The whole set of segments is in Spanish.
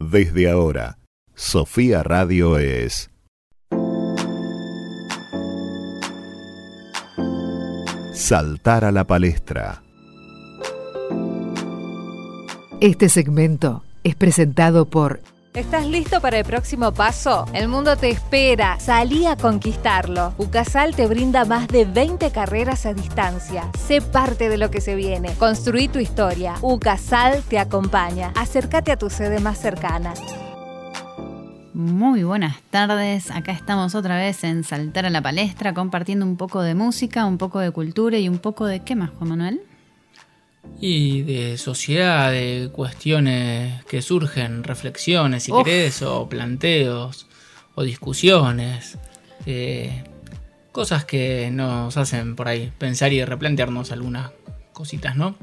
Desde ahora, Sofía Radio es Saltar a la palestra. Este segmento es presentado por ¿Estás listo para el próximo paso? El mundo te espera. Salí a conquistarlo. UCASAL te brinda más de 20 carreras a distancia. Sé parte de lo que se viene. Construí tu historia. UCASAL te acompaña. Acércate a tu sede más cercana. Muy buenas tardes, acá estamos otra vez en Saltar a la Palestra compartiendo un poco de música, un poco de cultura y un poco de qué más, Juan Manuel. Y de sociedad, de cuestiones que surgen, reflexiones, si querés, o planteos, o discusiones. Eh, cosas que nos hacen por ahí pensar y replantearnos algunas cositas, ¿no?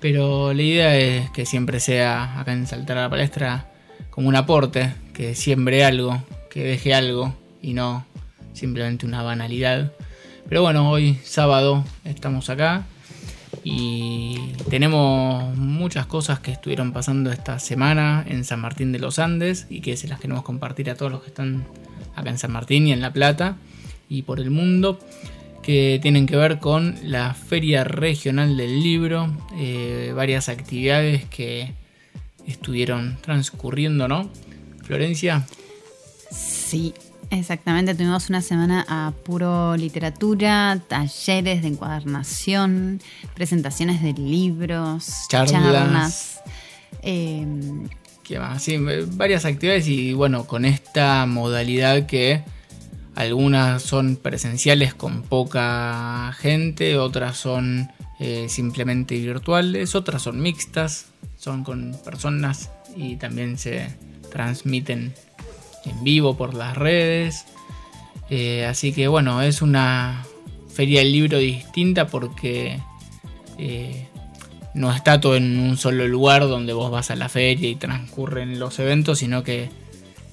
Pero la idea es que siempre sea acá en Saltar a la Palestra como un aporte, que siembre algo, que deje algo y no simplemente una banalidad. Pero bueno, hoy sábado estamos acá y tenemos muchas cosas que estuvieron pasando esta semana en San Martín de los Andes y que se las queremos compartir a todos los que están acá en San Martín y en La Plata y por el mundo que tienen que ver con la Feria Regional del Libro, eh, varias actividades que estuvieron transcurriendo, ¿no? Florencia. Sí, Exactamente, tuvimos una semana a puro literatura, talleres de encuadernación, presentaciones de libros, charlas. Em, ¿Qué más? Sí, varias actividades y bueno, con esta modalidad que algunas son presenciales con poca gente, otras son eh, simplemente virtuales, otras son mixtas, son con personas y también se transmiten en vivo por las redes. Eh, así que bueno, es una feria del libro distinta porque eh, no está todo en un solo lugar donde vos vas a la feria y transcurren los eventos, sino que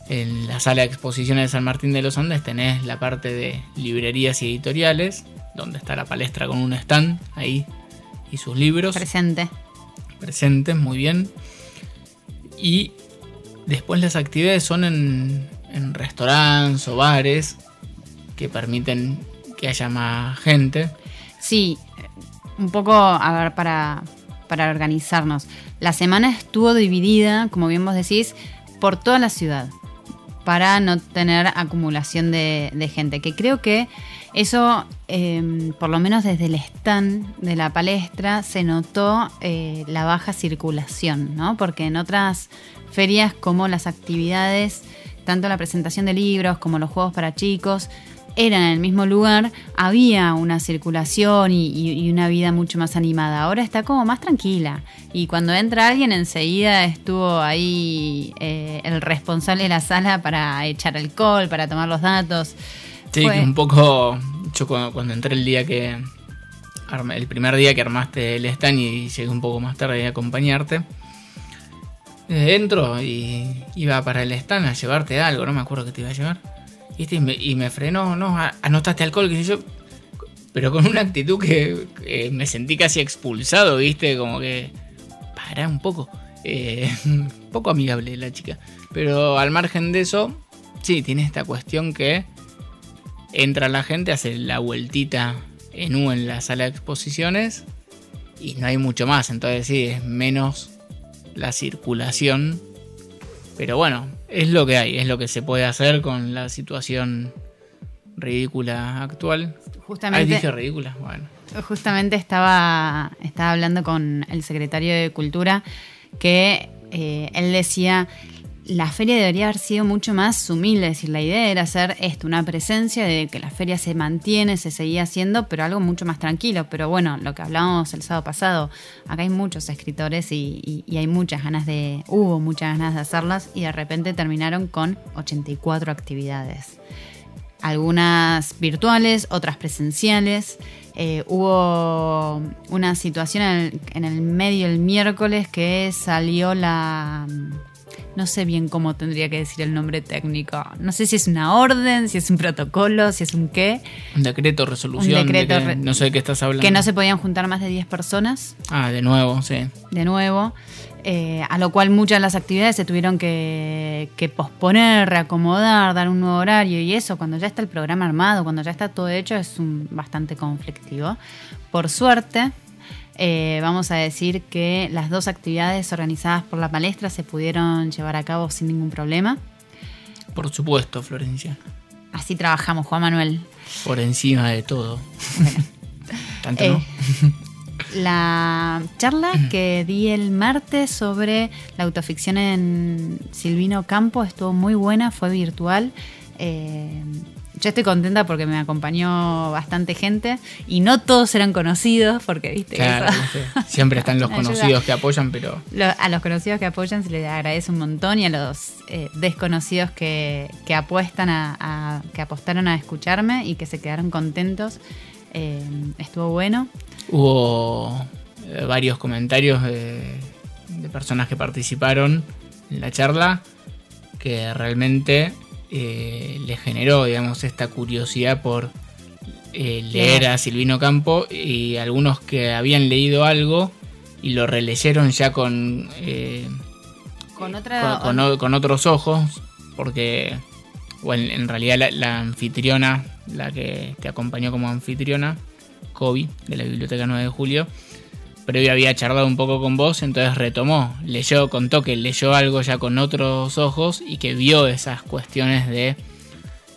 en la sala de exposiciones de San Martín de los Andes tenés la parte de librerías y editoriales, donde está la palestra con un stand ahí y sus libros. Presente. Presentes, muy bien. Y Después las actividades son en, restaurantes o bares que permiten que haya más gente. Sí, un poco, a ver, para, para organizarnos. La semana estuvo dividida, como bien vos decís, por toda la ciudad, para no tener acumulación de, gente, que creo que eso, em, por lo menos desde el stand de la palestra, se notó eh, la baja circulación, ¿no? Porque en otras ferias como las actividades, tanto la presentación de libros como los juegos para chicos, eran en el mismo lugar, había una circulación y, una vida mucho más animada. Ahora está como más tranquila. Y cuando entra alguien, enseguida estuvo ahí eh, el responsable de la sala para echar alcohol, para tomar los datos. Sí, un poco. Yo cuando, entré el día que. el primer día que armaste el stand y llegué un poco más tarde a acompañarte eh, entro y iba para el stand a llevarte algo, no me acuerdo que te iba a llevar. Y, me, frenó, no, anotaste alcohol, que yo. Pero con una actitud que, me sentí casi expulsado, ¿viste? Como que. Para un poco. Eh, poco amigable la chica. Pero al margen de eso, sí, tiene esta cuestión que entra la gente, hace la vueltita en U en la sala de exposiciones y no hay mucho más. Entonces sí, es menos la circulación. Pero bueno, es lo que hay, es lo que se puede hacer con la situación ridícula actual. Justamente. dije ridícula, bueno. Justamente estaba, estaba hablando con el secretario de Cultura que eh, él decía la feria debería haber sido mucho más humilde, es decir, la idea era hacer esto, una presencia de que la feria se mantiene, se seguía haciendo, pero algo mucho más tranquilo. Pero bueno, lo que hablábamos el sábado pasado, acá hay muchos escritores y, hay muchas ganas de, hubo muchas ganas de hacerlas y de repente terminaron con 84 actividades. Algunas virtuales, otras presenciales. Eh, hubo una situación en el medio el miércoles que salió la no sé bien cómo tendría que decir el nombre técnico. No sé si es una orden, si es un protocolo, si es un qué. Un decreto, resolución. Un decreto de que- no sé de qué estás hablando. Que no se podían juntar más de 10 personas, Ah, de nuevo, sí. de nuevo. eh, a lo cual muchas de las actividades se tuvieron que, que posponer, reacomodar, dar un nuevo horario y eso, cuando ya está el programa armado, cuando ya está todo hecho, es un, bastante conflictivo. Por suerte, eh, vamos a decir que las dos actividades organizadas por la palestra se pudieron llevar a cabo sin ningún problema. Por supuesto, Florencia. Así trabajamos, Juan Manuel. Por encima de todo. Tanto Eh, no. La charla que di el martes sobre la autoficción en Silvino Campo estuvo muy buena, fue virtual. Eh, yo estoy contenta porque me acompañó bastante gente y no todos eran conocidos porque, viste, Claro, eso- siempre están los conocidos que apoyan, pero a los conocidos que apoyan se les agradece un montón y a los eh, desconocidos que, que apuestan a, a- que apostaron a escucharme y que se quedaron contentos. eh, estuvo bueno. hubo eh, varios comentarios de, de personas que participaron en la charla que realmente eh, les generó, digamos, esta curiosidad por eh, leer a Silvino Campo y algunos que habían leído algo y lo releyeron ya con, eh, Con otra. con, con o- con otros ojos, porque bueno, en realidad la, la anfitriona, la que te acompañó como anfitriona, Kobe, de la Biblioteca 9 de Julio, previo había charlado un poco con vos, entonces retomó, leyó, contó que leyó algo ya con otros ojos y que vio esas cuestiones de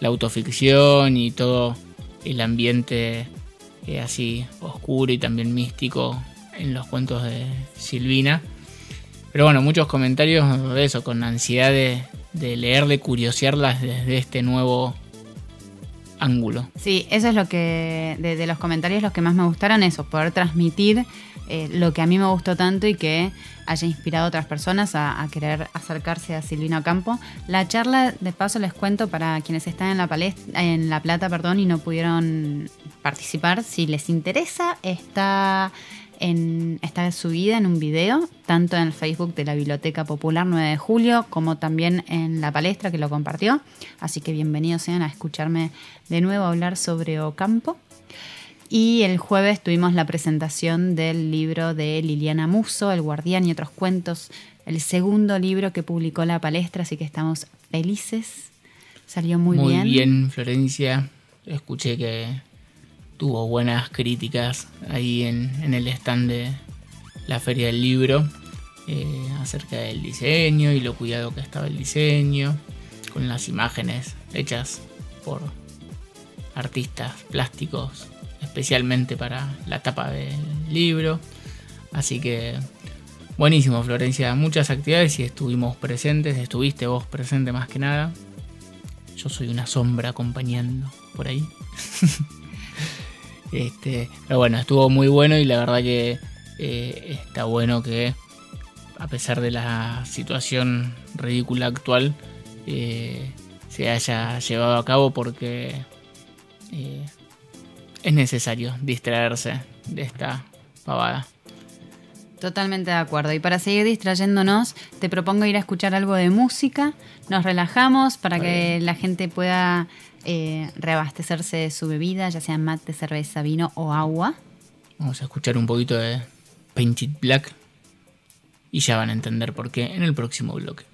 la autoficción y todo el ambiente eh, así oscuro y también místico en los cuentos de Silvina. Pero bueno, muchos comentarios de eso, con ansiedad de, de leer, de curiosearlas desde este nuevo ángulo. Sí, eso es lo que. De, los comentarios, los que más me gustaron, eso, poder transmitir eh, lo que a mí me gustó tanto y que haya inspirado a otras personas a, querer acercarse a Silvino Campo. La charla, de paso, les cuento para quienes están en la, palestra, en la Plata perdón, y no pudieron participar, si les interesa, está. En, está subida en un video, tanto en el Facebook de la Biblioteca Popular 9 de Julio, como también en la palestra que lo compartió. Así que bienvenidos sean a escucharme de nuevo hablar sobre Ocampo. Y el jueves tuvimos la presentación del libro de Liliana Muso, El Guardián y otros cuentos, el segundo libro que publicó la palestra, así que estamos felices. Salió muy, Muy bien. bien, Florencia. Escuché que tuvo buenas críticas ahí en, el stand de la Feria del Libro eh, acerca del diseño y lo cuidado que estaba el diseño, con las imágenes hechas por artistas plásticos especialmente para la tapa del libro. Así que buenísimo, Florencia. Muchas actividades y estuvimos presentes. Estuviste vos presente más que nada. Yo soy una sombra acompañando por ahí. este, pero bueno, estuvo muy bueno y la verdad que eh, está bueno que a pesar de la situación ridícula actual eh, se haya llevado a cabo porque eh, es necesario distraerse de esta pavada. Totalmente de acuerdo. Y para seguir distrayéndonos, te propongo ir a escuchar algo de música. Nos relajamos para que la gente pueda eh, reabastecerse de su bebida, ya sea mate, cerveza, vino o agua. Vamos a escuchar un poquito de Painted Black y ya van a entender por qué en el próximo bloque.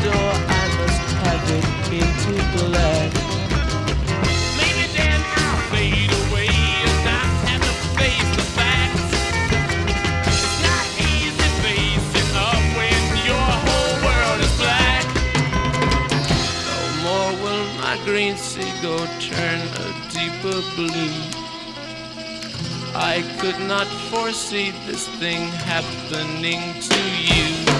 door, I must have. Maybe then I'll fade away and not have to face. It's not easy facing up when your whole world is black. No more will my green turn a deeper blue. I could not foresee this thing happening to you.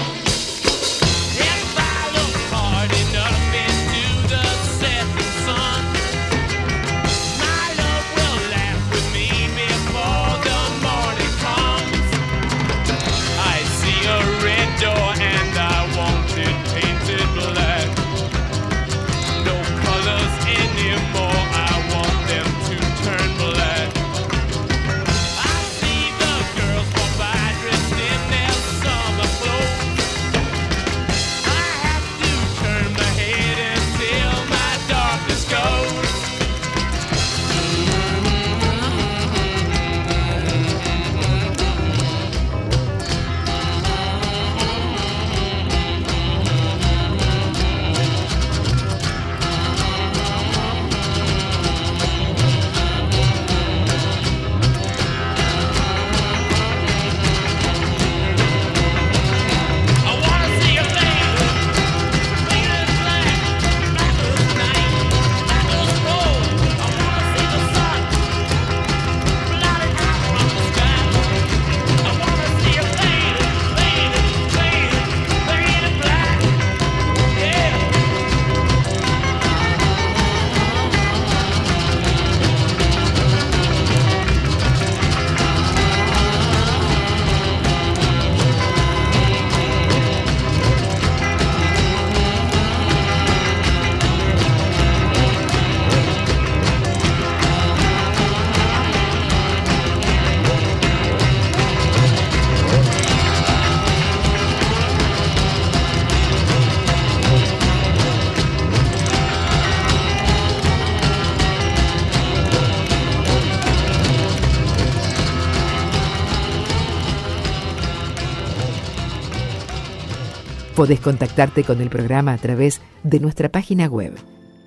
Podés contactarte con el programa a través de nuestra página web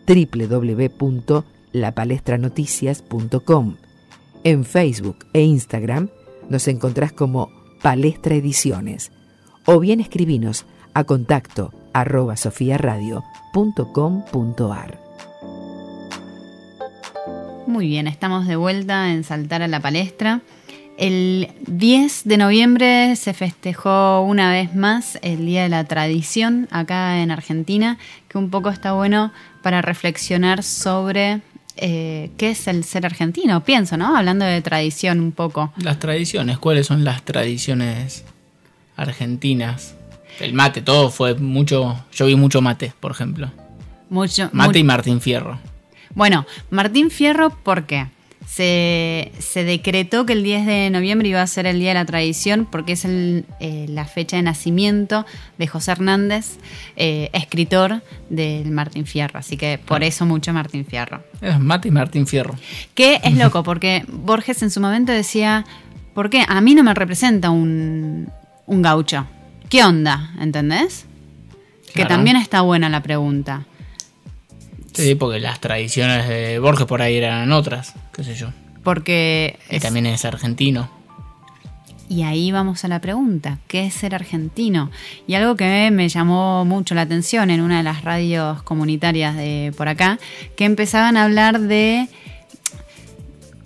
www.lapalestranoticias.com. En Facebook e Instagram nos encontrás como Palestra Ediciones o bien escribinos a contacto arroba sofiaradio.com.ar. Muy bien, estamos de vuelta en Saltar a la Palestra. El 10 de noviembre se festejó una vez más el Día de la Tradición acá en Argentina, que un poco está bueno para reflexionar sobre eh, qué es el ser argentino, pienso, ¿no? Hablando de tradición un poco. Las tradiciones, ¿cuáles son las tradiciones argentinas? El mate, todo fue mucho. Yo vi mucho mate, por ejemplo. Mucho, Mate y Martín Fierro. Bueno, Martín Fierro, ¿por qué? Se, se decretó que el 10 de noviembre iba a ser el Día de la Tradición porque es el, eh, la fecha de nacimiento de José Hernández, eh, escritor del Martín Fierro. Así que por eso mucho Martín Fierro. Es mate y Martín Fierro. Que es loco porque Borges en su momento decía, ¿por qué? A mí no me representa un, un gaucho. ¿Qué onda? ¿Entendés? Que también está buena la pregunta. Sí, porque las tradiciones de Borges por ahí eran otras, qué sé yo. Porque Y es- también es argentino. Y ahí vamos a la pregunta, ¿qué es ser argentino? Y algo que me llamó mucho la atención en una de las radios comunitarias de por acá, que empezaban a hablar de,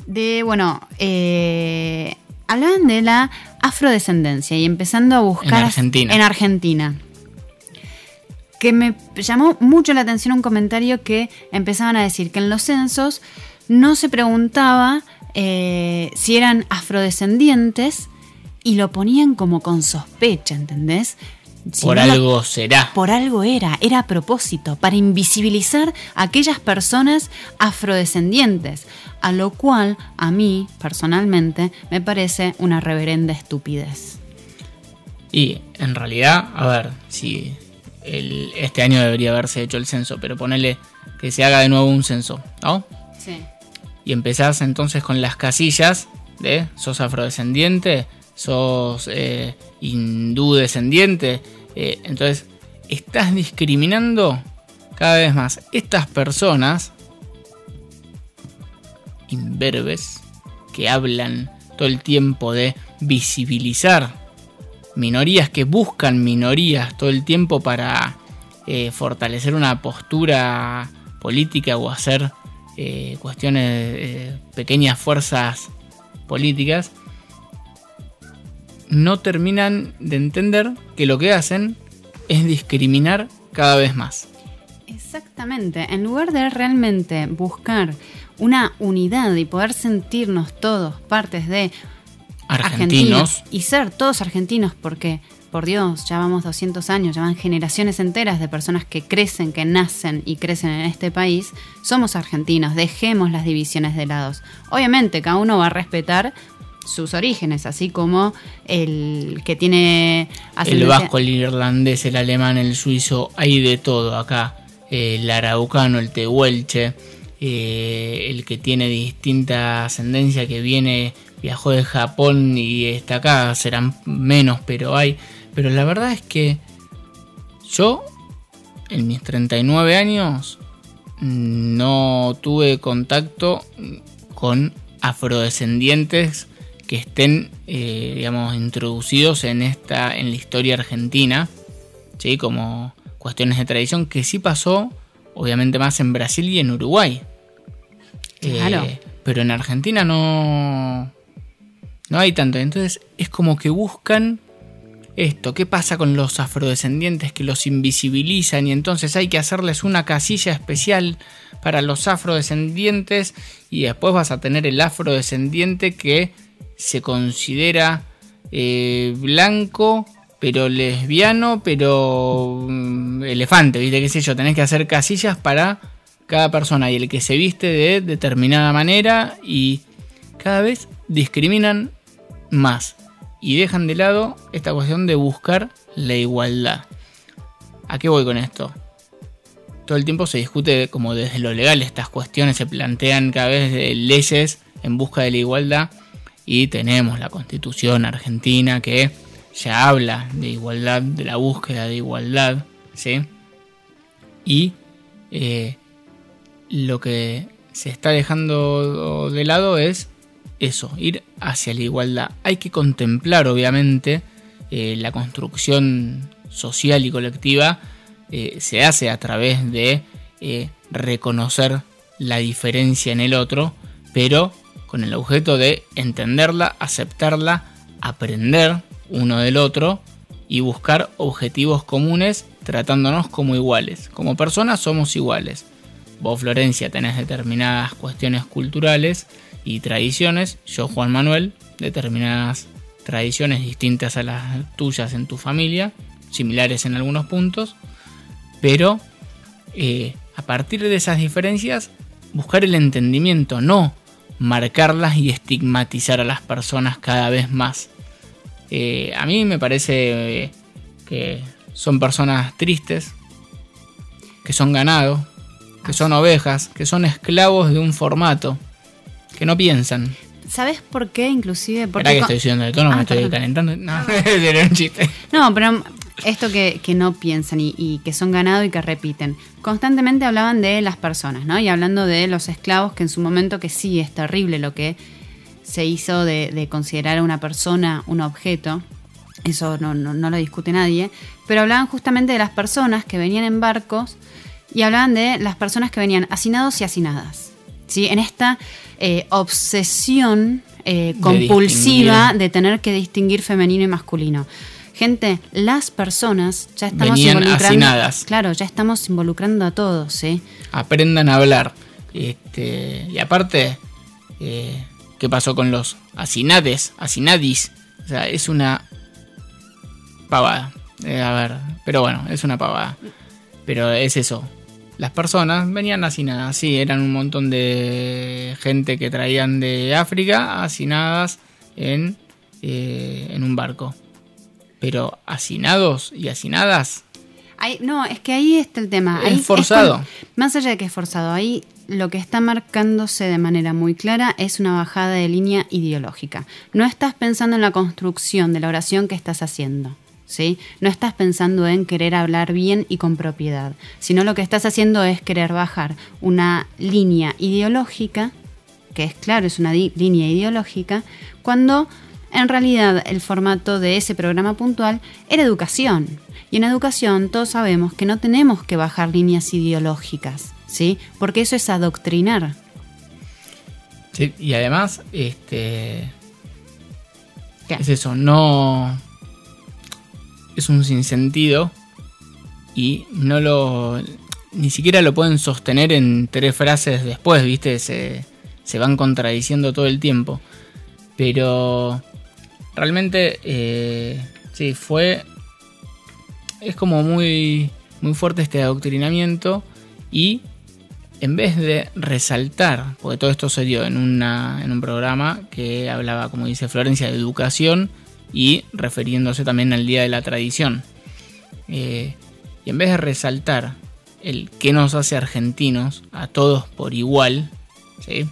de bueno, eh, hablaban de la afrodescendencia y empezando a buscar... En Argentina. En Argentina. Que me llamó mucho la atención un comentario que empezaban a decir que en los censos no se preguntaba eh, si eran afrodescendientes y lo ponían como con sospecha, ¿entendés? Si por no algo será. por algo era, era a propósito, para invisibilizar a aquellas personas afrodescendientes, a lo cual a mí, personalmente, me parece una reverenda estupidez. Y en realidad, a ver, si el- este año debería haberse hecho el censo, pero ponele que se haga de nuevo un censo, ¿no? Sí. Y empezás entonces con las casillas de sos afrodescendiente, sos eh, hindú descendiente. eh, entonces, estás discriminando cada vez más. Estas personas, imberbes, que hablan todo el tiempo de visibilizar minorías, que buscan minorías todo el tiempo para eh, fortalecer una postura política o hacer eh, cuestiones, eh, pequeñas fuerzas políticas, no terminan de entender que lo que hacen es discriminar cada vez más. Exactamente, en lugar de realmente buscar una unidad y poder sentirnos todos partes de Argentinos. y ser todos argentinos porque, por Dios, ya vamos 200 años, ya van generaciones enteras de personas que crecen, que nacen y crecen en este país, somos argentinos, dejemos las divisiones de lados. Obviamente, cada uno va a respetar sus orígenes, así como el que tiene El vasco, el irlandés, el alemán, el suizo, hay de todo acá. El araucano, el tehuelche, eh, el que tiene distinta ascendencia, que viene, viajó de Japón y está acá, serán menos, pero hay. Pero la verdad es que yo, en mis 39 años, no tuve contacto con afrodescendientes que estén, eh, digamos, introducidos en esta, en la historia argentina, ¿sí? como cuestiones de tradición, que sí pasó, obviamente más en Brasil y en Uruguay. Claro. Eh, pero en Argentina no, no hay tanto. Entonces es como que buscan esto. ¿Qué pasa con los afrodescendientes que los invisibilizan y entonces hay que hacerles una casilla especial para los afrodescendientes y después vas a tener el afrodescendiente que se considera eh, blanco pero lesbiano pero mm, elefante, ¿viste? ¿Qué sé yo? Tenés que hacer casillas para cada persona y el que se viste de determinada manera y cada vez discriminan más y dejan de lado esta cuestión de buscar la igualdad. ¿A qué voy con esto? Todo el tiempo se discute como desde lo legal estas cuestiones, se plantean cada vez de leyes en busca de la igualdad y tenemos la constitución argentina que ya habla de igualdad, de la búsqueda de igualdad, ¿sí? Y eh, lo que se está dejando de lado es eso, ir hacia la igualdad. Hay que contemplar, obviamente, eh, la construcción social y colectiva eh, se hace a través de eh, reconocer la diferencia en el otro, pero con el objeto de entenderla, aceptarla, aprender uno del otro y buscar objetivos comunes tratándonos como iguales. Como personas somos iguales. Vos, Florencia, tenés determinadas cuestiones culturales y tradiciones. Yo, Juan Manuel, determinadas tradiciones distintas a las tuyas en tu familia, similares en algunos puntos. Pero eh, a partir de esas diferencias, buscar el entendimiento, no marcarlas y estigmatizar a las personas cada vez más. Eh, a mí me parece eh, que son personas tristes, que son ganado, que son ovejas, que son esclavos de un formato, que no piensan. ¿Sabes por qué? Inclusive ¿Verdad porque que con- estoy subiendo de tono? Ah, ¿Me estoy perdón. calentando? No, era un chiste. No, pero esto que, que no piensan y, y que son ganado y que repiten. Constantemente hablaban de las personas, ¿no? Y hablando de los esclavos, que en su momento que sí es terrible lo que se hizo de, de considerar a una persona un objeto. Eso no, no, no lo discute nadie. Pero hablaban justamente de las personas que venían en barcos y hablaban de las personas que venían hacinados y hacinadas. ¿Sí? En esta eh, obsesión eh, compulsiva de tener que distinguir femenino y masculino. Gente, las personas ya estamos Venían involucrando. hacinadas. Claro, ya estamos involucrando a todos, ¿sí? Aprendan a hablar. Este, y aparte, eh, ¿qué pasó con los asinades? Asinadis. O sea, es una pavada. Eh, a ver, pero bueno, es una pavada. Pero es eso. Las personas venían hacinadas, sí, eran un montón de gente que traían de África hacinadas en, eh, en un barco. Pero hacinados y hacinadas, Ahí- no, es que ahí está el tema. Es forzado. más allá de que es forzado, ahí lo que está marcándose de manera muy clara es una bajada de línea ideológica. No estás pensando en la construcción de la oración que estás haciendo. ¿Sí? No estás pensando en querer hablar bien y con propiedad, sino lo que estás haciendo es querer bajar una línea ideológica, que es claro, es una línea ideológica, cuando en realidad el formato de ese programa puntual era educación. Y en educación todos sabemos que no tenemos que bajar líneas ideológicas, ¿sí? Porque eso es adoctrinar. Sí, y además, este. ¿Qué? Es eso, no. Es un sinsentido. Y no lo. Ni siquiera lo pueden sostener en tres frases después, ¿viste? Se, se van contradiciendo todo el tiempo. Pero. Realmente. eh, sí, fue. Es como muy. Muy fuerte este adoctrinamiento. Y en vez de resaltar, porque todo esto se dio en, una, en un programa que hablaba, como dice Florencia, de educación y refiriéndose también al Día de la Tradición. Eh, y en vez de resaltar el que nos hace argentinos a todos por igual, ¿sí?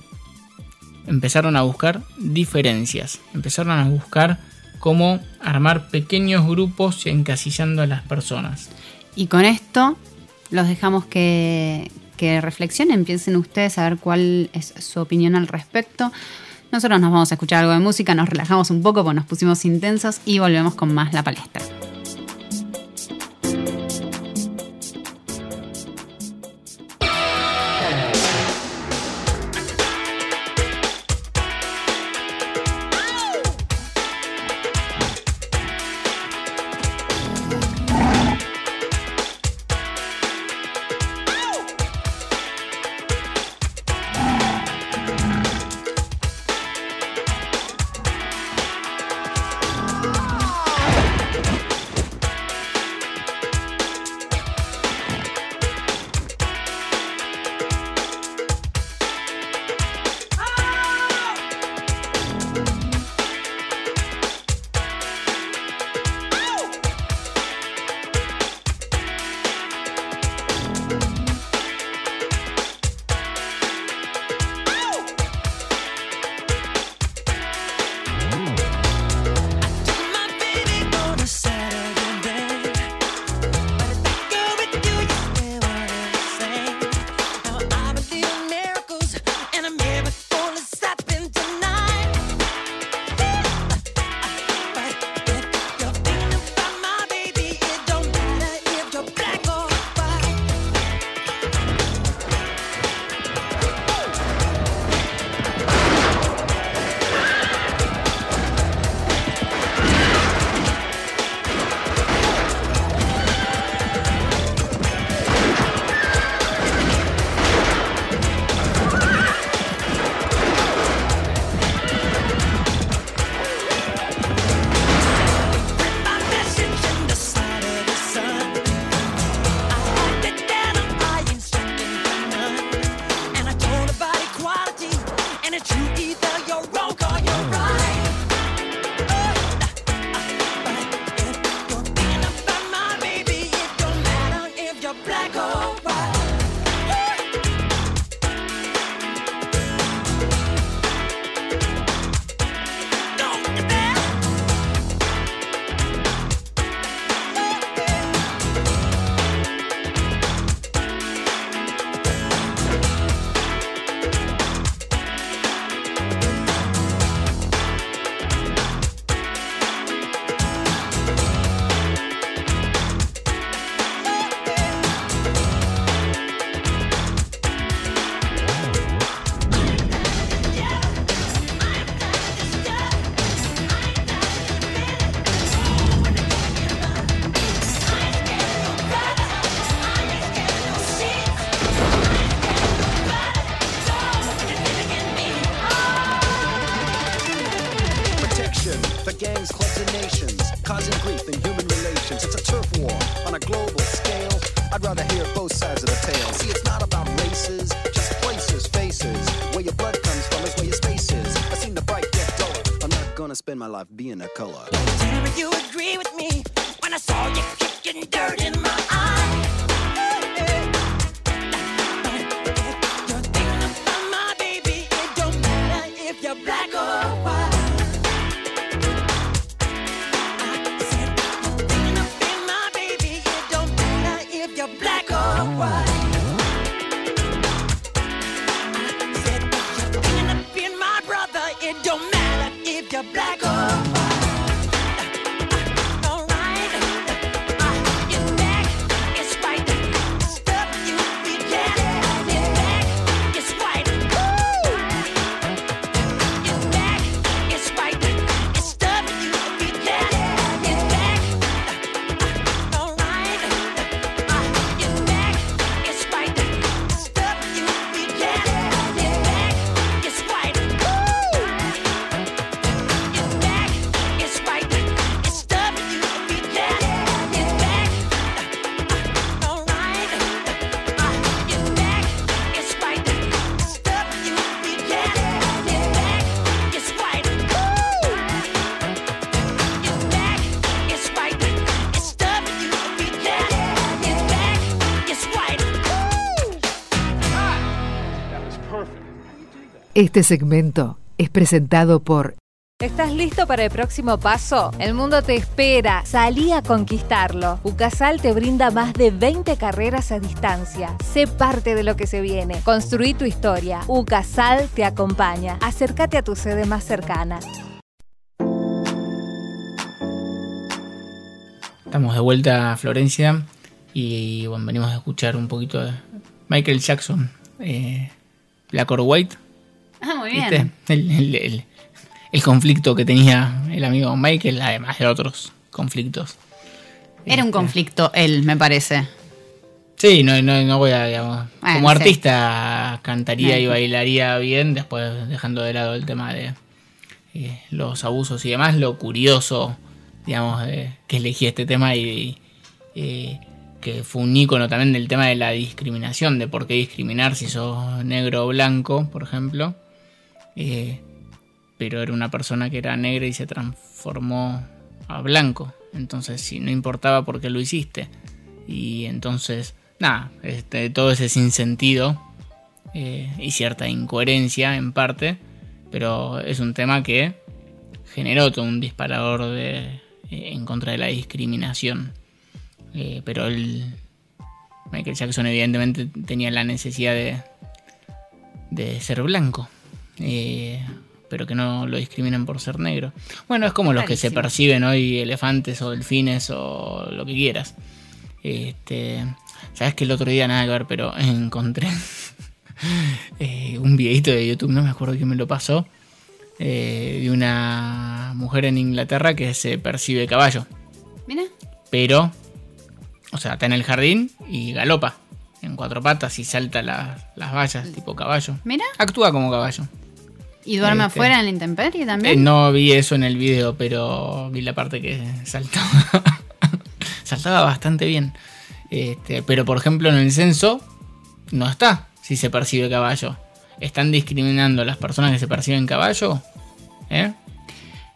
empezaron a buscar diferencias, empezaron a buscar cómo armar pequeños grupos encasillando a las personas. Y con esto los dejamos que, que reflexionen, piensen ustedes a ver cuál es su opinión al respecto. Nosotros nos vamos a escuchar algo de música, nos relajamos un poco porque nos pusimos intensos y volvemos con más la palestra. Este segmento es presentado por ¿Estás listo para el próximo paso? El mundo te espera. Salí a conquistarlo. UCASAL te brinda más de 20 carreras a distancia. Sé parte de lo que se viene. Construí tu historia. UCASAL te acompaña. Acércate a tu sede más cercana. Estamos de vuelta a Florencia y bueno, venimos a escuchar un poquito de Michael Jackson, eh, Black or White. Ah, muy bien. El, el- el- el conflicto que tenía el amigo Michael, además de otros conflictos. Era un Este, conflicto él, me parece. Sí, no, no, no voy a, digamos, Bueno, como sí. artista cantaría y bailaría bien, después dejando de lado el tema de eh, los abusos y demás, lo curioso, digamos, de que elegí este tema y, eh, que fue un ícono también del tema de la discriminación, de por qué discriminar si sos negro o blanco, por ejemplo. Eh, pero era una persona que era negra y se transformó a blanco. Entonces, si no importaba por qué lo hiciste. Y entonces, nada, este, todo ese sinsentido eh, y cierta incoherencia en parte, pero es un tema que generó todo un disparador de, eh, en contra de la discriminación. Eh, pero él, Michael Jackson evidentemente tenía la necesidad de, de ser blanco. Eh, pero que no lo discriminen por ser negro. Bueno, es como los que se perciben hoy elefantes o delfines o lo que quieras. Este, sabes que el otro día nada que ver, pero encontré eh, un videito de YouTube, no me acuerdo quién me lo pasó, eh, de una mujer en Inglaterra que se percibe caballo, Mira. pero, o sea, está en el jardín y galopa en cuatro patas y salta la- las vallas tipo caballo. Mira. Actúa como caballo. ¿Y duerme Este. afuera en la intemperie Eh, también? no vi eso en el video, pero vi la parte que saltaba. saltaba bastante bien. Este, pero por ejemplo en el censo no está si se percibe caballo. ¿Están discriminando a las personas que se perciben caballo? ¿Eh?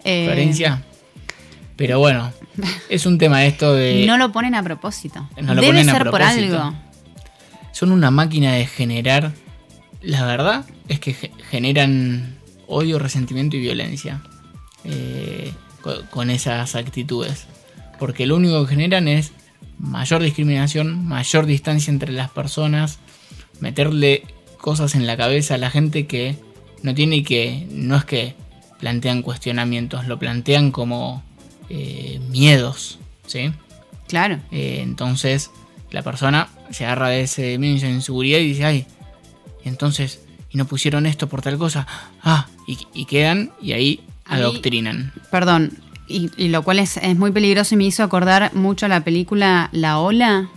Eh, Florencia. Pero bueno, es un tema esto de... no lo ponen a propósito. No lo Debe ponen a ser por propósito. algo. son una máquina de generar. La verdad es que ge- generan odio, resentimiento y violencia eh, co- con esas actitudes. Porque lo único que generan es mayor discriminación, mayor distancia entre las personas, meterle cosas en la cabeza a la gente que no tiene que. No es que plantean cuestionamientos, lo plantean como eh, miedos. ¿Sí? Claro. Eh, entonces la persona se agarra de ese miedo de inseguridad y dice, ay, y entonces, y no pusieron esto por tal cosa, ah, y, y quedan y ahí Ahí- adoctrinan. Perdón. Y, y lo cual es, es muy peligroso y me hizo acordar mucho a la película La Ola.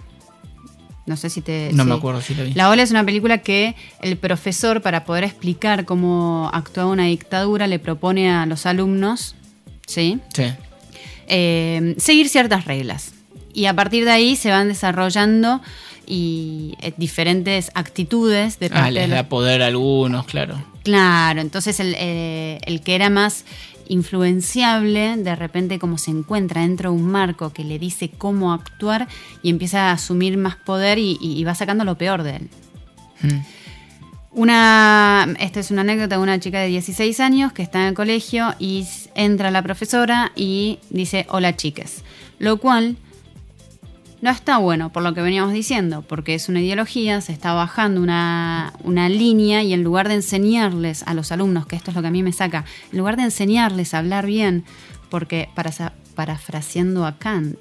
No sé si te. No sí. me acuerdo si lo vi. La Ola es una película que el profesor, para poder explicar cómo actuaba una dictadura, le propone a los alumnos, ¿sí? Sí, Eh, seguir ciertas reglas. Y a partir de ahí se van desarrollando y eh, diferentes actitudes de ah, parte de les los- da poder a algunos, claro. Claro, entonces el, eh, el que era más influenciable, de repente como se encuentra dentro de un marco que le dice cómo actuar y empieza a asumir más poder y, y- y va sacando lo peor de él. Mm. Una, esta es una anécdota de una chica de 16 años que está en el colegio y entra la profesora y dice hola chiques, lo cual no está bueno por lo que veníamos diciendo, porque es una ideología, se está bajando una, una línea y en lugar de enseñarles a los alumnos, que esto es lo que a mí me saca, en lugar de enseñarles a hablar bien, porque para, parafraseando a Kant,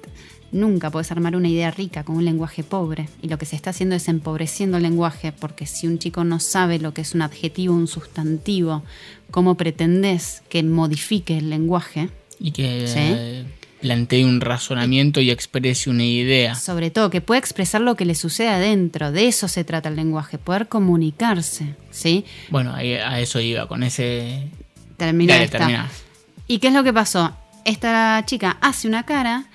nunca puedes armar una idea rica con un lenguaje pobre y lo que se está haciendo es empobreciendo el lenguaje, porque si un chico no sabe lo que es un adjetivo, un sustantivo, ¿cómo pretendes que modifique el lenguaje? Y que Sí. Plantee un razonamiento y exprese una idea. Sobre todo, que pueda expresar lo que le sucede adentro. De eso se trata el lenguaje, poder comunicarse. ¿Sí? Bueno, a eso iba, con ese... Termina Dale, esta. termina. ¿Y qué es lo que pasó? Esta chica hace una cara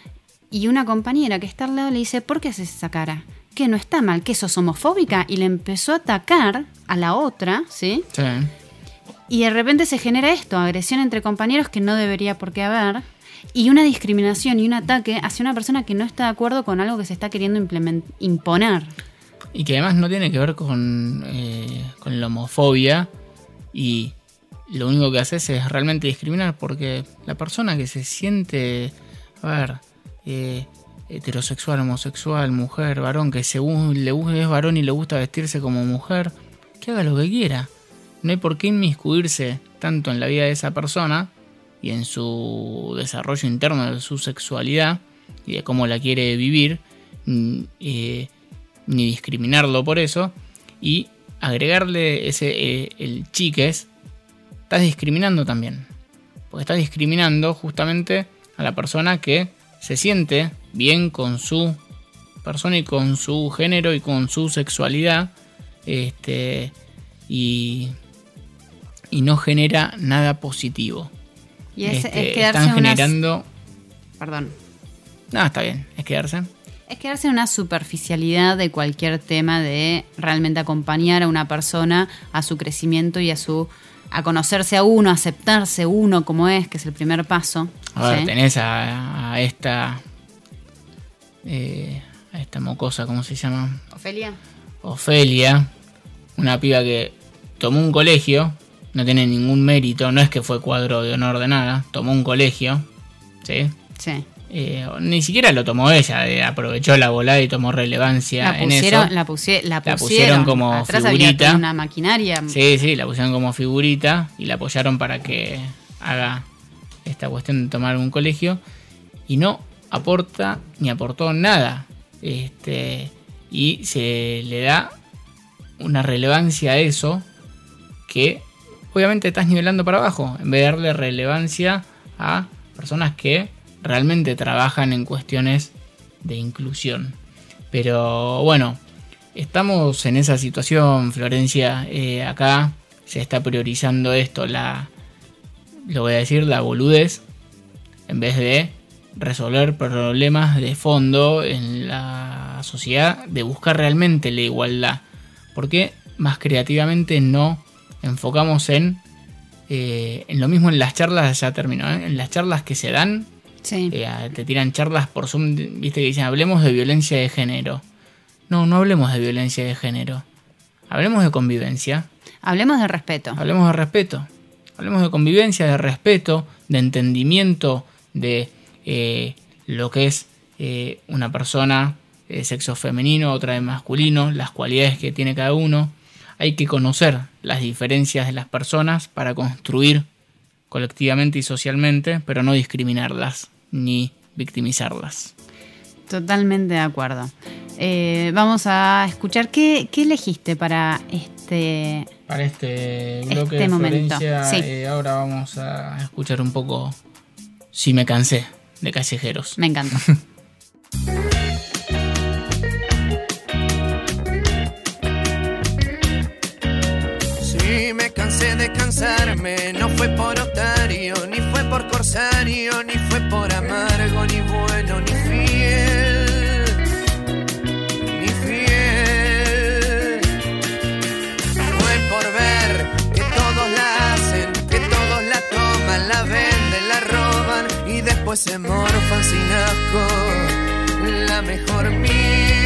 y una compañera que está al lado le dice, ¿por qué haces esa cara? Que no está mal, que sos homofóbica. Y le empezó a atacar a la otra, ¿sí? Sí. Y de repente se genera esto, agresión entre compañeros que no debería por qué haber. Y una discriminación y un ataque hacia una persona que no está de acuerdo con algo que se está queriendo imponer. Y que además no tiene que ver con, eh, con la homofobia, y lo único que haces es realmente discriminar porque la persona que se siente, a ver, eh, heterosexual, homosexual, mujer, varón, que según le es varón y le gusta vestirse como mujer, que haga lo que quiera. No hay por qué inmiscuirse tanto en la vida de esa persona y en su desarrollo interno de su sexualidad y de cómo la quiere vivir, mm, eh, ni discriminarlo por eso, y agregarle ese eh, el chiques, estás discriminando también. Porque estás discriminando justamente a la persona que se siente bien con su persona y con su género y con su sexualidad. Este. Y. Y no genera nada positivo. Y es, Este, es quedarse están generando. Perdón. No, está bien, es quedarse. Es quedarse en una superficialidad de cualquier tema de realmente acompañar a una persona a su crecimiento y a su a conocerse a uno, a aceptarse uno como es, que es el primer paso. A ver, ¿sí? tenés a, a esta. eh, a esta mocosa, ¿cómo se llama? Ofelia. Ofelia, una piba que tomó un colegio, no tiene ningún mérito, no es que fue cuadro de honor de nada, tomó un colegio, ¿sí? Sí. Eh, ni siquiera lo tomó ella, eh, aprovechó la volada y tomó relevancia La en pusieron, eso. la, pusie- la La pusieron, pusieron como Atrás había figurita. toda una maquinaria. Sí, sí, la pusieron como figurita y la apoyaron para que haga esta cuestión de tomar un colegio y no aporta ni aportó nada. Este, y se le da una relevancia a eso que obviamente estás nivelando para abajo en vez de darle relevancia a personas que realmente trabajan en cuestiones de inclusión. Pero bueno, estamos en esa situación, Florencia. eh, acá se está priorizando esto, la, lo voy a decir, la boludez, en vez de resolver problemas de fondo en la sociedad, de buscar realmente la igualdad. Porque más creativamente no enfocamos en, eh, en lo mismo en las charlas, ya terminó, ¿eh? en las charlas que se dan, Sí. eh, te tiran charlas por Zoom, viste que dicen, hablemos de violencia de género. No, no hablemos de violencia de género. Hablemos de convivencia. Hablemos de respeto. Hablemos de respeto. Hablemos de convivencia, de respeto, de entendimiento de eh, lo que es eh, una persona de sexo femenino, otra de masculino, las cualidades que tiene cada uno. Hay que conocer las diferencias de las personas para construir colectivamente y socialmente, pero no discriminarlas ni victimizarlas. Totalmente de acuerdo. Eh, vamos a escuchar qué, qué elegiste para este. Para este bloque Este de momento, sí. eh, ahora vamos a escuchar un poco Si me cansé de callejeros. Me encanta. Me cansé de cansarme, no fue por otario, ni fue por corsario, ni fue por amargo, ni bueno, ni fiel, ni fiel. Fue por ver que todos la hacen, que todos la toman, la venden, la roban y después se morfan sin asco. La mejor miel,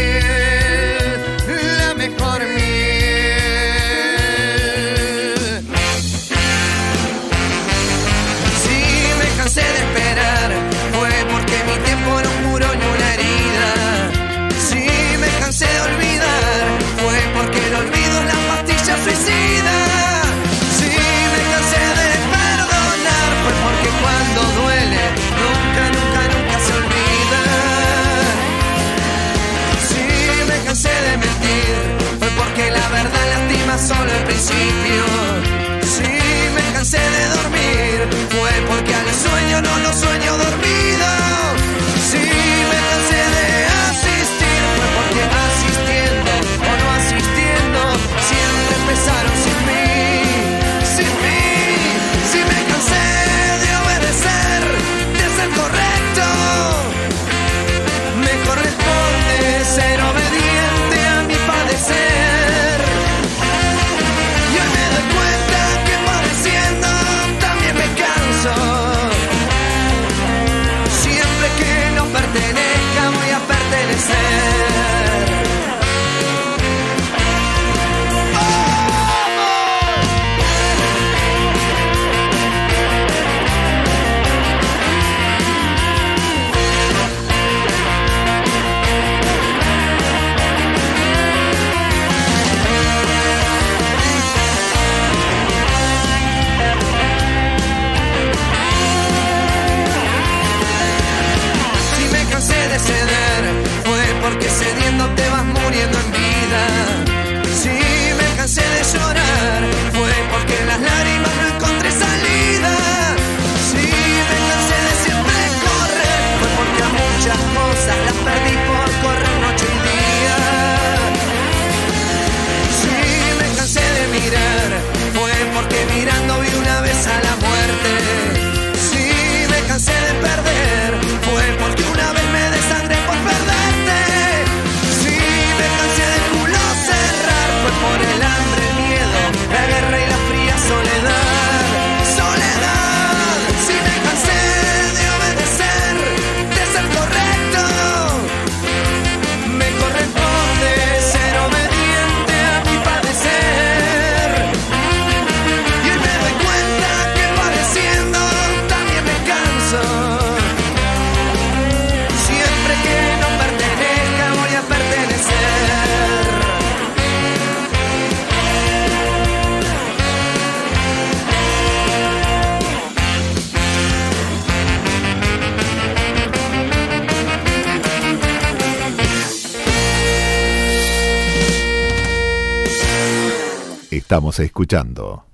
Estamos escuchando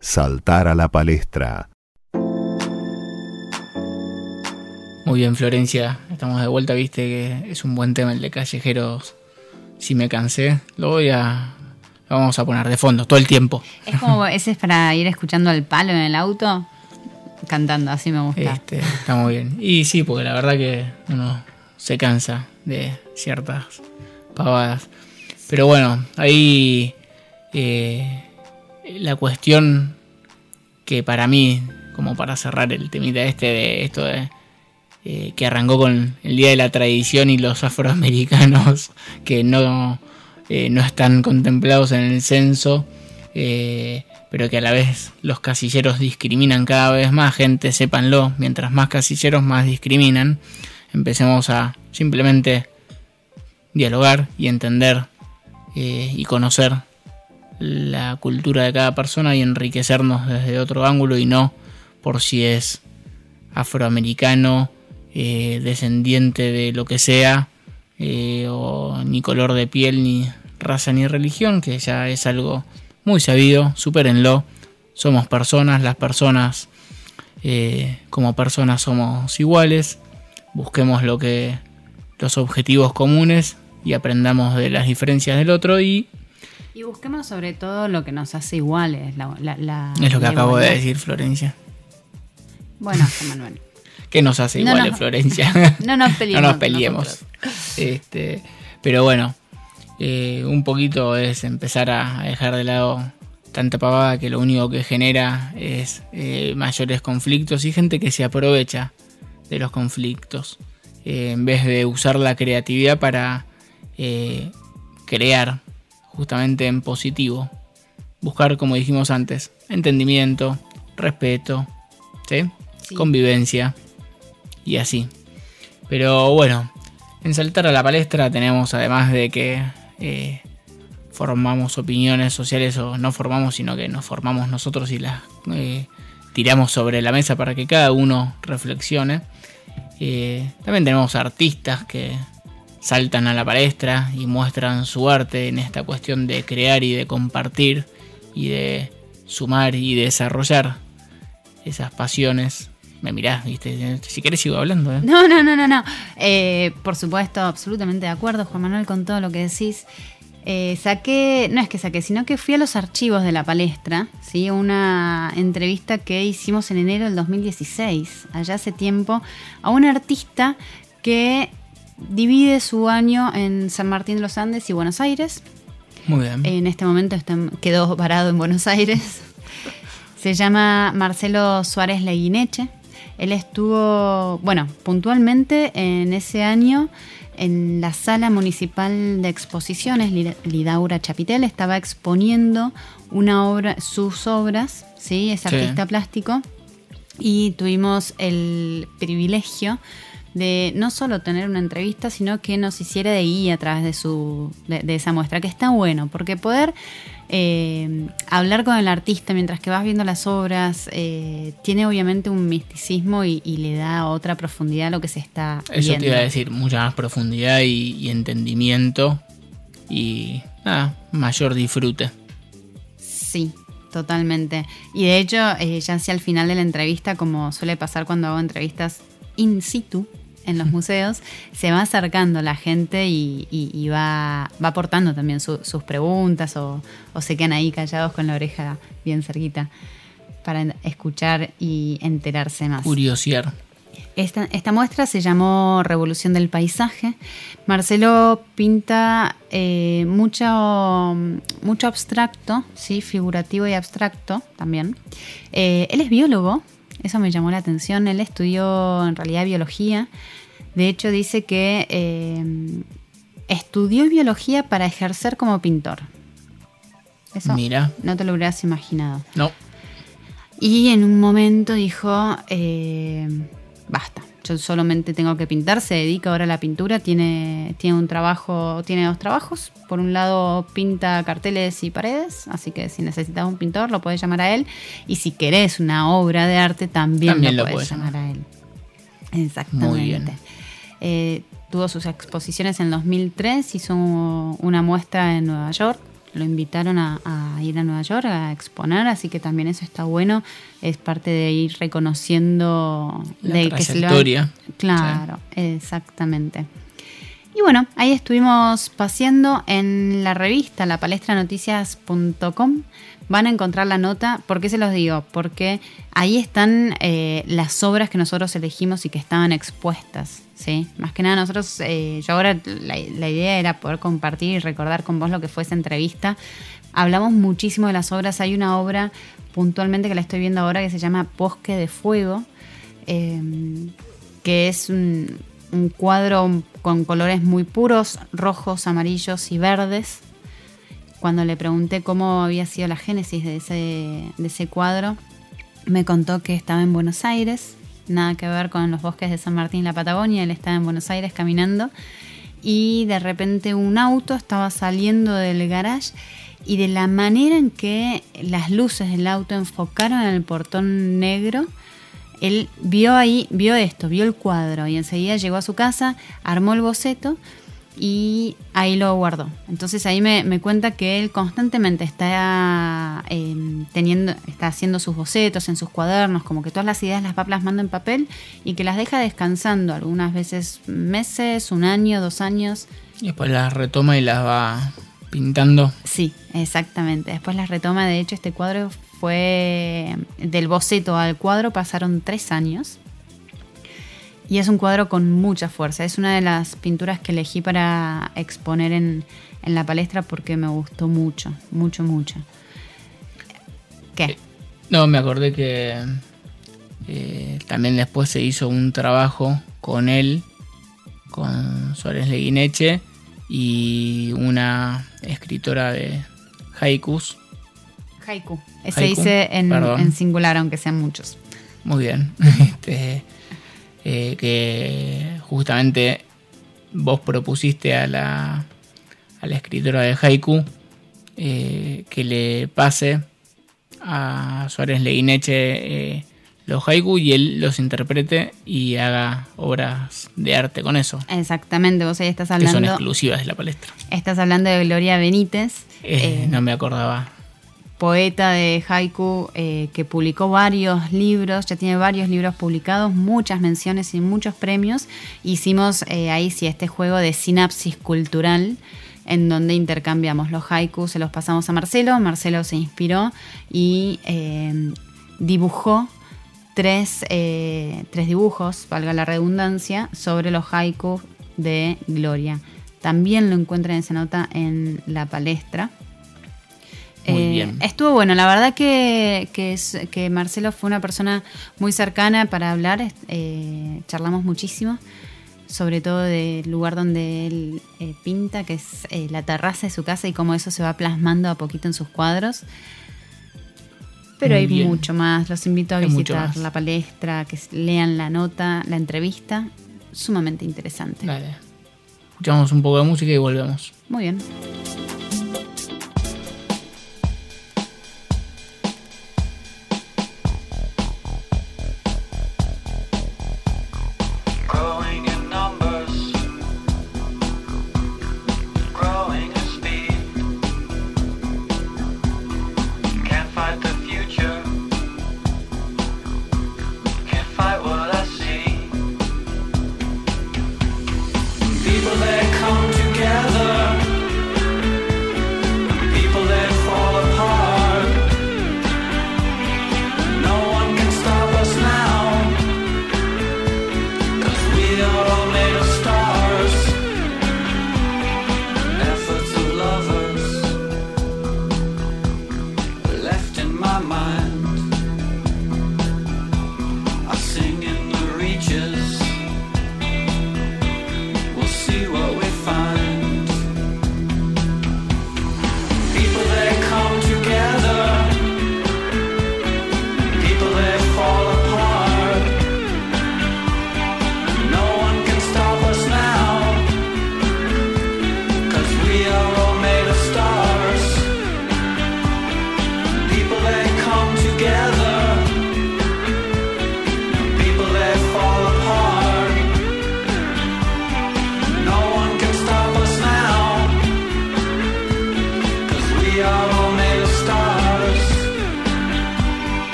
Saltar a la palestra. Muy bien, Florencia. Estamos de vuelta, viste que es un buen tema el de callejeros. Si me cansé, lo voy a. Lo vamos a poner de fondo, todo el tiempo. Es como, ese es para ir escuchando al palo en el auto, cantando, así me gusta. Este, está muy bien. Y sí, porque la verdad que uno se cansa de ciertas pavadas. Pero bueno, ahí eh, la cuestión que para mí, como para cerrar el temita este de esto de eh, que arrancó con el Día de la Tradición y los afroamericanos que no, eh, no están contemplados en el censo, pero que a la vez los casilleros discriminan cada vez más gente, sépanlo, mientras más casilleros más discriminan, empecemos a simplemente dialogar y entender y conocer la cultura de cada persona y enriquecernos desde otro ángulo y no por si es afroamericano, eh, descendiente de lo que sea, eh, o ni color de piel, ni raza, ni religión, que ya es algo muy sabido, supérenlo, somos personas, las personas eh, como personas somos iguales, busquemos lo que los objetivos comunes y aprendamos de las diferencias del otro y Y busquemos sobre todo lo que nos hace iguales. La, la- la- es lo que acabo de decir Florencia. Bueno, Manuel. ¿Qué nos hace iguales, no. Florencia? No nos peleemos no nos peleemos. Este, pero bueno, eh, un poquito es empezar a, a dejar de lado tanta pavada que lo único que genera es eh, mayores conflictos y gente que se aprovecha de los conflictos eh, en vez de usar la creatividad para eh, crear justamente en positivo. Buscar, como dijimos antes, entendimiento, respeto, ¿sí? Sí. convivencia y así. Pero bueno, en Saltar a la Palestra tenemos además de que eh, formamos opiniones sociales o no formamos, sino que nos formamos nosotros y las eh, tiramos sobre la mesa para que cada uno reflexione. Eh, también tenemos artistas que saltan a la palestra y muestran su arte en esta cuestión de crear y de compartir y de sumar y desarrollar esas pasiones. Me mirás, viste, si querés sigo hablando. ¿eh? No, no, no, no, no. Eh, por supuesto, absolutamente de acuerdo, Juan Manuel, con todo lo que decís. Eh, saqué, no es que saqué, sino que fui a los archivos de la palestra, ¿sí? una entrevista que hicimos en enero del 2016, allá hace tiempo, a un artista que divide su año en San Martín de los Andes y Buenos Aires. Muy bien. En este momento está- quedó varado en Buenos Aires. Se llama Marcelo Suárez Leguineche. Él estuvo, bueno, puntualmente en ese año en la sala municipal de exposiciones Li- Lidaura Chapitel estaba exponiendo una obra, sus obras, sí, es Sí. artista plástico y tuvimos el privilegio de no solo tener una entrevista, sino que nos hiciera de guía a través de, su, de, de esa muestra, que está bueno, porque poder eh, hablar con el artista mientras que vas viendo las obras eh, tiene obviamente un misticismo y, y le da otra profundidad a lo que se está Eso viendo. te iba a decir, mucha más profundidad y, y entendimiento y nada, mayor disfrute. Sí, totalmente. Y de hecho, eh, ya hacia el final de la entrevista, como suele pasar cuando hago entrevistas in situ en los museos, se va acercando la gente y, y- y va, va aportando también su- sus preguntas o, o se quedan ahí callados con la oreja bien cerquita para escuchar y enterarse más. Curiosear. Esta, esta muestra se llamó Revolución del Paisaje. Marcelo pinta eh, mucho, mucho abstracto, ¿sí? figurativo y abstracto también. Eh, él es biólogo, eso me llamó la atención. Él estudió en realidad biología. De hecho, dice que eh, estudió biología para ejercer como pintor. Eso Mira, no te lo hubieras imaginado. no, Y en un momento dijo, eh, basta, yo solamente tengo que pintar, se dedica ahora a la pintura, tiene, tiene un trabajo, tiene dos trabajos. Por un lado pinta carteles y paredes, así que si necesitas un pintor lo puedes llamar a él. Y si querés una obra de arte también, También lo, lo puedes podés llamar a él. Exactamente. Muy bien. Eh, tuvo sus exposiciones en 2003, hizo una muestra en Nueva York, lo invitaron a, a ir a Nueva York a exponer, así que también eso está bueno. Es parte de ir reconociendo La de que se le va- trayectoria. Claro, exactamente. Y bueno, ahí estuvimos paseando en la revista, la palestranoticias.com. Van a encontrar la nota. ¿Por qué se los digo? Porque ahí están eh, las obras que nosotros elegimos y que estaban expuestas. ¿sí? Más que nada, nosotros, eh, yo ahora la, idea era poder compartir y recordar con vos lo que fue esa entrevista. Hablamos muchísimo de las obras. Hay una obra puntualmente que la estoy viendo ahora que se llama Bosque de Fuego. eh, que es un cuadro con colores muy puros, rojos, amarillos y verdes. Cuando le pregunté cómo había sido la génesis de ese, cuadro, me contó que estaba en Buenos Aires, nada que ver con los bosques de San Martín y la Patagonia, él estaba en Buenos Aires caminando y de repente un auto estaba saliendo del garage y de la manera en que las luces del auto enfocaron en el portón negro, él vio ahí, vio esto, vio el cuadro y enseguida llegó a su casa, armó el boceto y ahí lo guardó. Entonces ahí me, me cuenta que él constantemente está eh, teniendo, está haciendo sus bocetos en sus cuadernos, como que todas las ideas las va plasmando en papel y que las deja descansando, algunas veces meses, un año, dos años. Y después las retoma y las va pintando. Sí, exactamente. Después las retoma. De hecho, este cuadro fue del boceto al cuadro pasaron tres años. Y es un cuadro con mucha fuerza. Es una de las pinturas que elegí para exponer en, en la palestra porque me gustó mucho, mucho, mucho. ¿Qué? No, me acordé que eh, también después se hizo un trabajo con él, con Suárez Leguineche y una escritora de haikus. Haiku. Se Haiku, dice en, en singular, aunque sean muchos. Muy bien. Este, eh, que justamente vos propusiste a la, a la escritora de haiku eh, que le pase a Suárez Leguineche eh, los haiku y él los interprete y haga obras de arte con eso. Exactamente, vos ahí estás Que son hablando. exclusivas de la palestra. Estás hablando de Gloria Benítez. No me acordaba. Poeta de haiku eh, que publicó varios libros, ya tiene varios libros publicados, muchas menciones y muchos premios. Hicimos eh, ahí sí este juego de sinapsis cultural en donde intercambiamos los haikus, se los pasamos a Marcelo, Marcelo se inspiró y eh, dibujó tres, tres dibujos, valga la redundancia, sobre los haikus de Gloria. También lo encuentran en esa nota en la palestra. Muy Eh, bien. Estuvo bueno, la verdad que, que, es- que Marcelo fue una persona muy cercana para hablar, eh, charlamos muchísimo, sobre todo del lugar donde él eh, pinta, que es la terraza de su casa y cómo eso se va plasmando a poquito en sus cuadros. Pero Muy hay bien. mucho más, los invito a Hay visitar la palestra, que lean la nota, la entrevista, sumamente interesante. Dale. Escuchamos un poco de música y volvemos. Muy bien.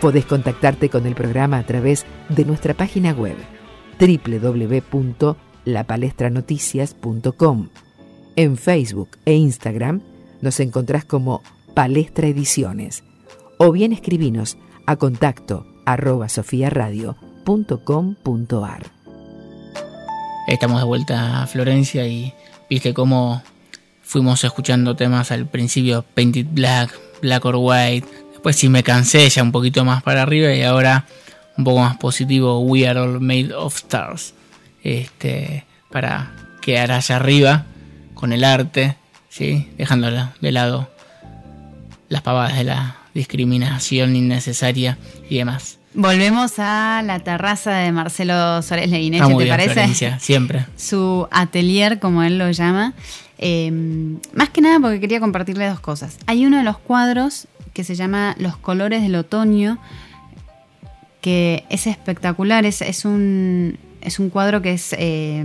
Podés contactarte con el programa a través de nuestra página web www.lapalestranoticias.com. En Facebook e Instagram nos encontrás como Palestra Ediciones o bien escribinos a contacto arroba sofiaradio.com.ar. Estamos de vuelta a Florencia y viste cómo fuimos escuchando temas al principio Painted Black, Black or White. Después sí me cansé ya un poquito más para arriba y ahora un poco más positivo We Are All Made of Stars. Este, para quedar allá arriba con el arte, ¿sí? dejando de lado las pavadas de la discriminación innecesaria y demás. Volvemos a la terraza de Marcelo Suárez Está muy ¿te bien, parece? Florencia, siempre. Su atelier, como él lo llama. Eh, más que nada porque quería compartirle dos cosas. Hay uno de los cuadros que se llama Los colores del otoño, que es espectacular. Es, es un, es un cuadro que es eh,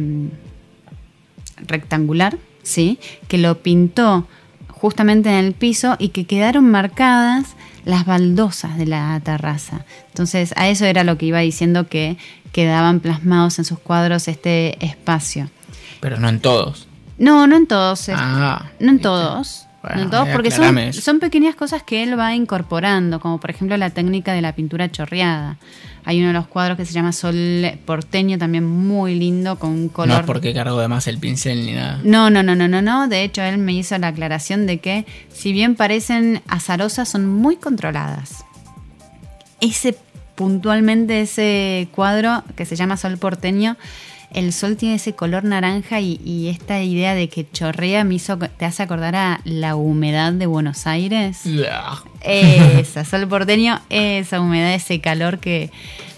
rectangular, ¿sí? Que lo pintó justamente en el piso y que quedaron marcadas las baldosas de la terraza. Entonces, a eso era lo que iba diciendo que quedaban plasmados en sus cuadros este espacio. Pero no en todos. No, no en todos. Ah, no en todos. Bueno, no eh, porque son, son pequeñas cosas que él va incorporando, como por ejemplo la técnica de la pintura chorreada. Hay uno de los cuadros que se llama Sol porteño, también muy lindo, con un No color. es porque cargo de más el pincel ni nada. No, no, no, no, no, no. De hecho, él me hizo la aclaración de que, si bien parecen azarosas, son muy controladas. Ese, puntualmente, ese cuadro que se llama Sol Porteño, el sol tiene ese color naranja y, y esta idea de que chorrea me hizo, te hace acordar a la humedad de Buenos Aires. Esa, Sol Porteño, esa humedad, ese calor que,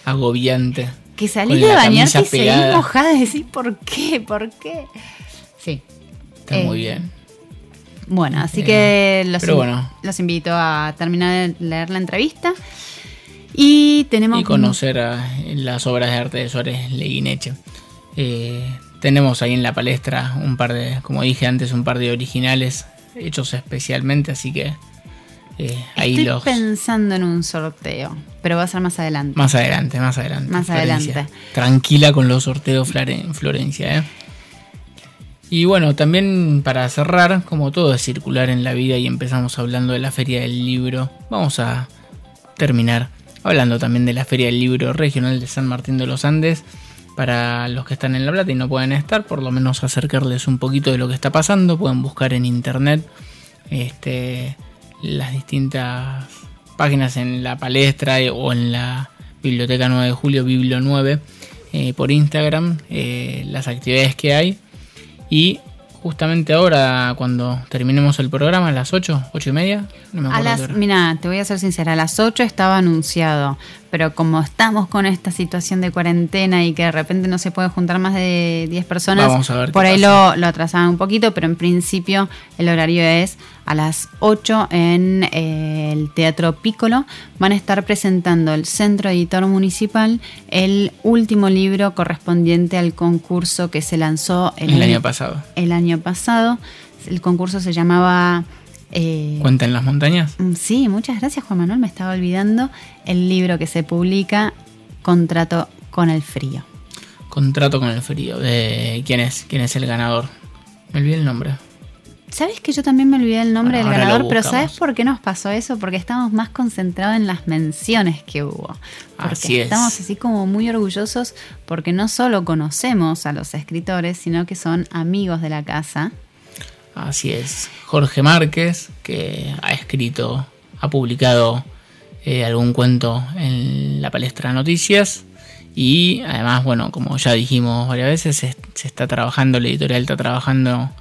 Agobiante. que salís de bañarte y camisa seguís pegada. mojada y decís, ¿por qué? ¿Por qué? Sí. Está Eh, muy bien. Bueno, así Eh, que los, pero in- bueno. los invito a terminar de leer la entrevista. Y tenemos... Y conocer a- las obras de arte de Suárez Leguineche. Eh, tenemos ahí en la palestra un par de, como dije antes, un par de originales hechos especialmente, así que eh, ahí Estoy los... pensando en un sorteo, pero va a ser más adelante. Más adelante, más adelante. Más adelante. Tranquila con los sorteos Florencia, ¿eh? Y bueno, también para cerrar, como todo es circular en la vida y empezamos hablando de la Feria del Libro, vamos a terminar hablando también de la Feria del Libro Regional de San Martín de los Andes. Para los que están en La Plata y no pueden estar, por lo menos acercarles un poquito de lo que está pasando. Pueden buscar en internet este, las distintas páginas en la palestra eh, o en la Biblioteca 9 de Julio, Biblo 9, eh, por Instagram, eh, las actividades que hay. Y justamente ahora, cuando terminemos el programa, a las 8, 8 y media, no me A las, mira, te voy a ser sincera, a las 8 estaba anunciado, pero como estamos con esta situación de cuarentena y que de repente no se puede juntar más de 10 personas, Vamos a ver qué por ahí lo, lo atrasaban un poquito, pero en principio el horario es a las 8 en eh, el Teatro Piccolo. Van a estar presentando el Centro Editor Municipal el último libro correspondiente al concurso que se lanzó El año pasado. el año pasado. El concurso se llamaba... eh, ¿Cuenta en las montañas? Mm, Sí, muchas gracias Juan Manuel, me estaba olvidando el libro que se publica, Contrato con el frío. Contrato con el frío. De quién es, quién es el ganador. Me olvidé el nombre. ¿Sabes que yo también me olvidé el nombre Bueno, del ganador? Pero. ¿sabes por qué nos pasó eso? Porque estamos más concentrados en las menciones que hubo. Porque Así es. estamos así como muy orgullosos porque no solo conocemos a los escritores, sino que son amigos de la casa. Así es. Jorge Márquez, que ha escrito, ha publicado eh, algún cuento en la palestra Noticias. Y además, bueno, como ya dijimos varias veces, se, se está trabajando, la editorial está trabajando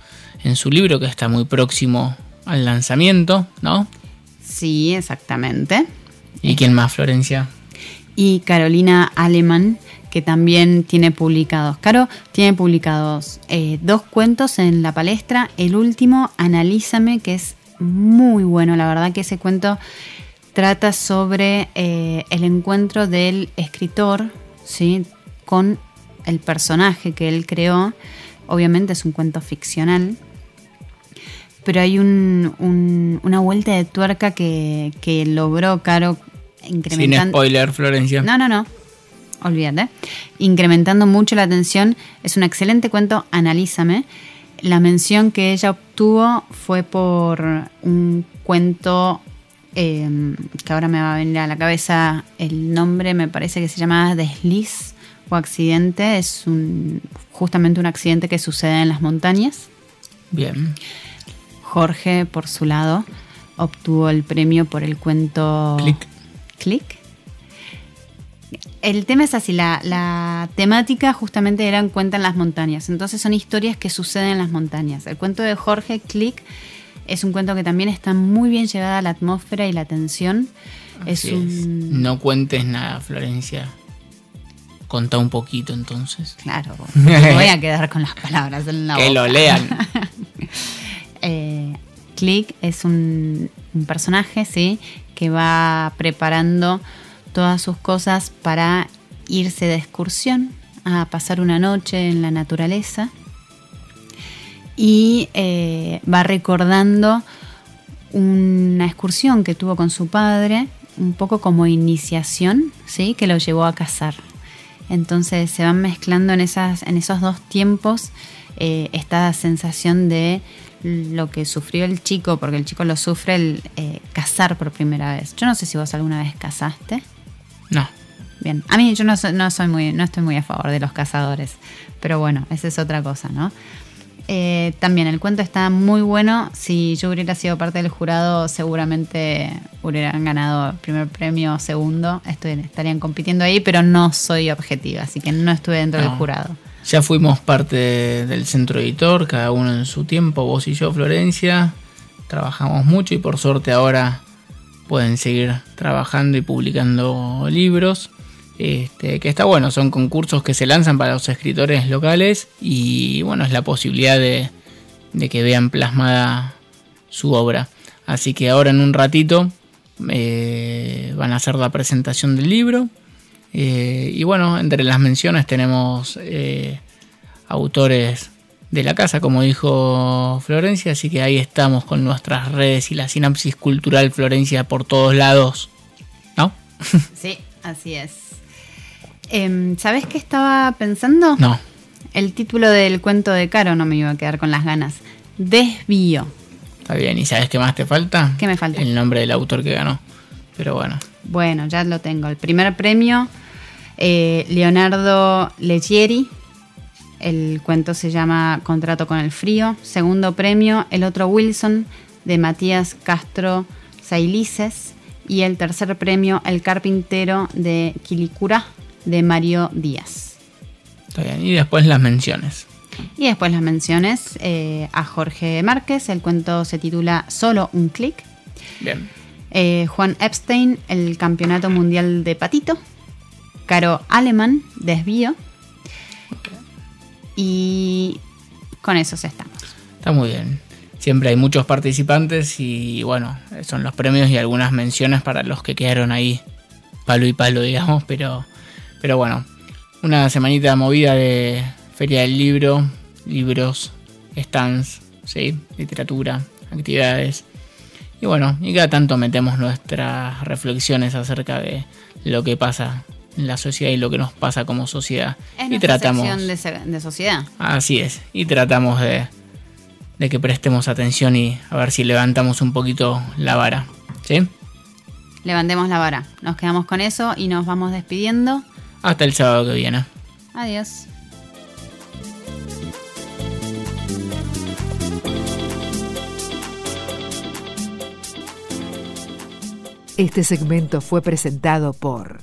en su libro, que está muy próximo al lanzamiento, ¿no? Sí, exactamente. ¿Y quién más, Florencia? y Carolina Aleman, que también tiene publicados. Caro tiene publicados eh, dos cuentos en la palestra. El último, Analízame, que es muy bueno. La verdad que ese cuento trata sobre eh, el encuentro del escritor ¿sí? con el personaje que él creó. Obviamente es un cuento ficcional. Pero hay un- un- una vuelta de tuerca que, que logró Caro Sin incrementando... spoiler, Florencia. No, no, no. Olvídate. Incrementando mucho la atención. Es un excelente cuento, Analízame. La mención que ella obtuvo fue por un cuento eh, que ahora me va a venir a la cabeza el nombre, me parece que se llama Desliz o Accidente. Es un, justamente un accidente que sucede en las montañas. Bien. Jorge, por su lado, obtuvo el premio por el cuento Click. Click. El tema es así, la, la temática justamente era en cuenta en las montañas, entonces son historias que suceden en las montañas. El cuento de Jorge Click es un cuento que también está muy bien llevada a la atmósfera y la tensión. Es un... No cuentes nada, Florencia. Contá un poquito entonces. Claro, me voy a quedar con las palabras en la que boca. lo lean. Eh, Click es un, un personaje, ¿sí? Que va preparando todas sus cosas para irse de excursión a pasar una noche en la naturaleza. Y eh, va recordando una excursión que tuvo con su padre, un poco como iniciación, ¿sí? Que lo llevó a cazar. Entonces se van mezclando en, esas, en esos dos tiempos eh, esta sensación de lo que sufrió el chico, porque el chico lo sufre el eh, cazar por primera vez. Yo no sé si vos alguna vez cazaste. No. Bien, a mí yo no soy, no soy muy, no estoy muy a favor de los cazadores, pero bueno, esa es otra cosa, ¿no? Eh, también el cuento está muy bueno. Si yo hubiera sido parte del jurado, seguramente hubieran ganado el primer premio, segundo. Estoy- estarían compitiendo ahí, pero no soy objetiva, así que no estuve dentro del No. jurado. Ya fuimos parte del centro editor, cada uno en su tiempo, vos y yo, Florencia. Trabajamos mucho y por suerte ahora pueden seguir trabajando y publicando libros. Este, que está bueno, son concursos que se lanzan para los escritores locales y bueno, es la posibilidad de, que vean plasmada su obra. Así que ahora en un ratito eh, van a hacer la presentación del libro. Eh, y bueno, entre las menciones tenemos eh, autores de la casa, como dijo Florencia, así que ahí estamos con nuestras redes y la sinapsis cultural Florencia por todos lados. ¿No? Sí, así es. Em, ¿Sabes qué estaba pensando? No. El título del cuento de Caro no me iba a quedar con las ganas. Desvío. Está bien, ¿y sabes qué más te falta? ¿Qué me falta? El nombre del autor que ganó. Pero bueno, Bueno, ya lo tengo. El primer premio, eh, Leonardo Leggieri. El cuento se llama Contrato con el Frío. Segundo premio, El otro Wilson, de Matías Castro Sailices. Y el tercer premio, El carpintero de Quilicura, de Mario Díaz. está bien. Y después las menciones. Y después las menciones eh, a Jorge Márquez. El cuento se titula Solo un clic. Bien. Eh, Juan Epstein, el Campeonato Mundial de Patito. Caro Alemán, Desvío. Y con esos estamos. Está muy bien. Siempre hay muchos participantes y bueno, son los premios y algunas menciones para los que quedaron ahí palo y palo, digamos, pero, pero bueno, una semanita movida de Feria del Libro, libros, stands, literatura, actividades. Y bueno, y cada tanto metemos nuestras reflexiones acerca de lo que pasa en la sociedad y lo que nos pasa como sociedad. Es y nuestra tratamos... de sociedad. Así es, y tratamos de, de que prestemos atención y a ver si levantamos un poquito la vara. ¿Sí? Levantemos la vara. Nos quedamos con eso y nos vamos despidiendo. Hasta el sábado que viene. Adiós. Este segmento fue presentado por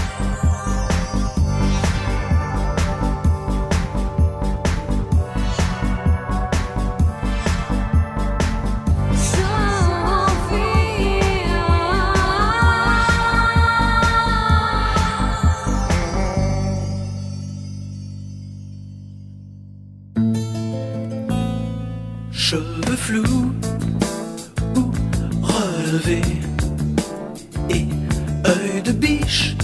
cheveux flous ou relevés et œil de biche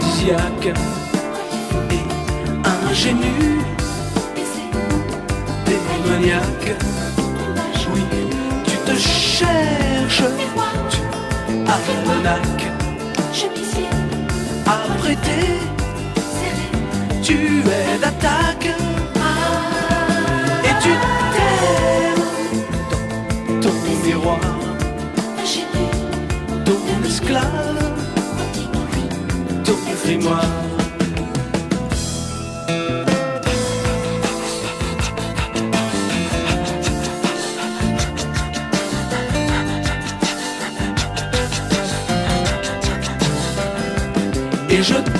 aphrodisiaque et ingénu démoniaque. Oui, tu te cherches, tu almanac apprêté, tu es d'attaque et tu t'aimes ton miroir, ton esclave. Et je